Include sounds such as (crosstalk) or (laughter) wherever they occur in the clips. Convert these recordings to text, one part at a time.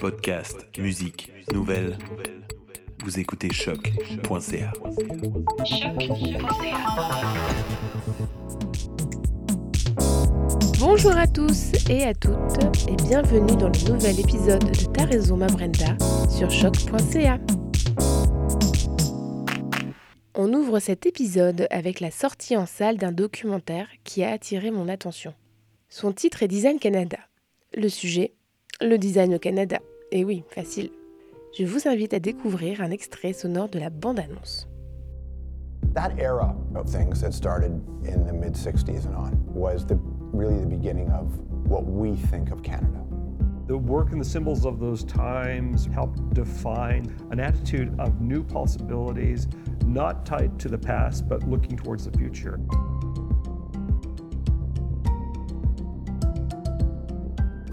Podcast, musique, nouvelles. Vous écoutez choc.ca. Bonjour à tous et à toutes et bienvenue dans le nouvel épisode de Ta raison ma Brenda sur choc.ca. On ouvre cet épisode avec la sortie en salle d'un documentaire qui a attiré mon attention. Son titre est Design Canada. Le sujet, le design au Canada. Et oui, facile. Je vous invite à découvrir un extrait sonore de la bande-annonce. That era of things that started in the mid 60s and on was the, really the beginning of what we think of Canada. The work and the symbols of those times helped define an attitude of new possibilities, not tied to the past, but looking towards the future.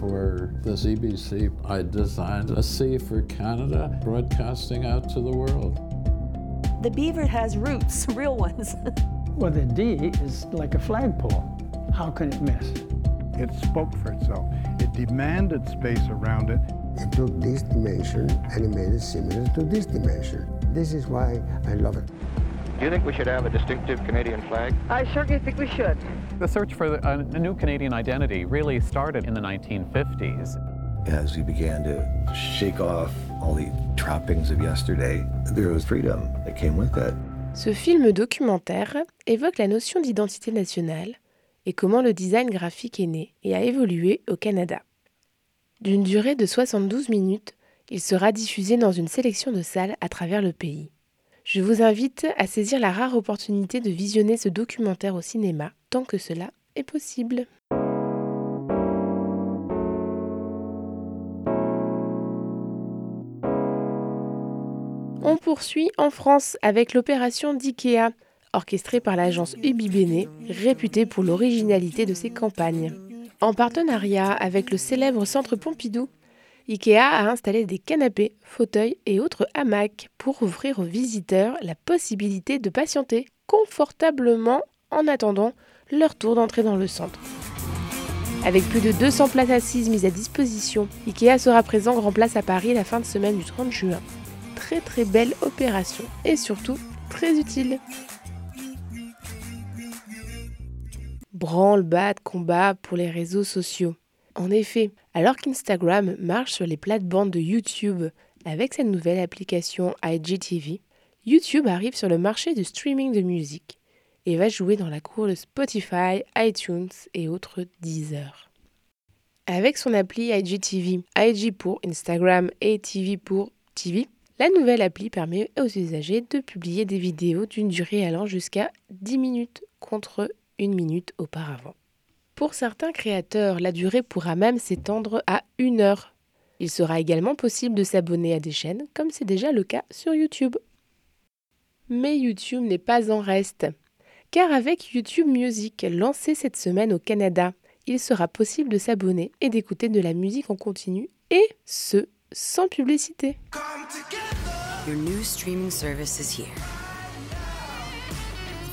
For the CBC, I designed a C for Canada, broadcasting out to the world. The beaver has roots, (laughs) real ones. (laughs) Well, the D is like a flagpole. How can it miss? It spoke for itself. It demanded space around it. It took this dimension and it made it similar to this dimension. This is why I love it. Do you think we should have a distinctive Canadian flag? I certainly think we should. The search for a, a new Canadian identity really started in the 1950s. As we began to shake off all the trappings of yesterday, there was freedom that came with it. Ce film documentaire évoque la notion d'identité nationale et comment le design graphique est né et a évolué au Canada. D'une durée de 72 minutes, il sera diffusé dans une sélection de salles à travers le pays. Je vous invite à saisir la rare opportunité de visionner ce documentaire au cinéma tant que cela est possible. On poursuit en France avec l'opération d'IKEA, orchestrée par l'agence Ubi Bene, réputée pour l'originalité de ses campagnes. En partenariat avec le célèbre Centre Pompidou, IKEA a installé des canapés, fauteuils et autres hamacs pour offrir aux visiteurs la possibilité de patienter confortablement en attendant leur tour d'entrée dans le centre. Avec plus de 200 places assises mises à disposition, IKEA sera présent grand place à Paris la fin de semaine du 30 juin. Très très belle opération et surtout très utile. Branle-bas de combat pour les réseaux sociaux. En effet, alors qu'Instagram marche sur les plates-bandes de YouTube avec sa nouvelle application IGTV, YouTube arrive sur le marché du streaming de musique et va jouer dans la cour de Spotify, iTunes et autres Deezer. Avec son appli IGTV, IG pour Instagram et TV pour TV, la nouvelle appli permet aux usagers de publier des vidéos d'une durée allant jusqu'à 10 minutes contre une minute auparavant. Pour certains créateurs, la durée pourra même s'étendre à une heure. Il sera également possible de s'abonner à des chaînes, comme c'est déjà le cas sur YouTube. Mais YouTube n'est pas en reste. Car avec YouTube Music, lancé cette semaine au Canada, il sera possible de s'abonner et d'écouter de la musique en continu, et ce, sans publicité. Your new streaming service is here.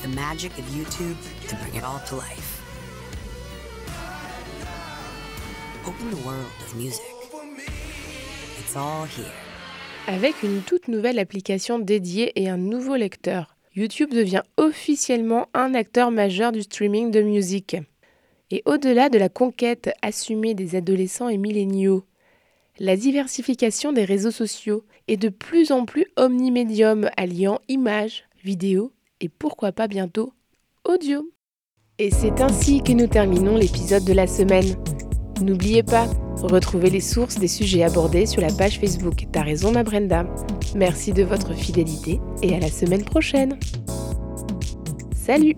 The magic of YouTube to bring it all to life. Open the world of music. It's all here. Avec une toute nouvelle application dédiée et un nouveau lecteur, YouTube devient officiellement un acteur majeur du streaming de musique. Et au-delà de la conquête assumée des adolescents et milléniaux, la diversification des réseaux sociaux est de plus en plus omnimédium, alliant images, vidéos et pourquoi pas bientôt audio. Et c'est ainsi que nous terminons l'épisode de la semaine. N'oubliez pas, retrouvez les sources des sujets abordés sur la page Facebook T'as raison ma Brenda. Merci de votre fidélité et à la semaine prochaine. Salut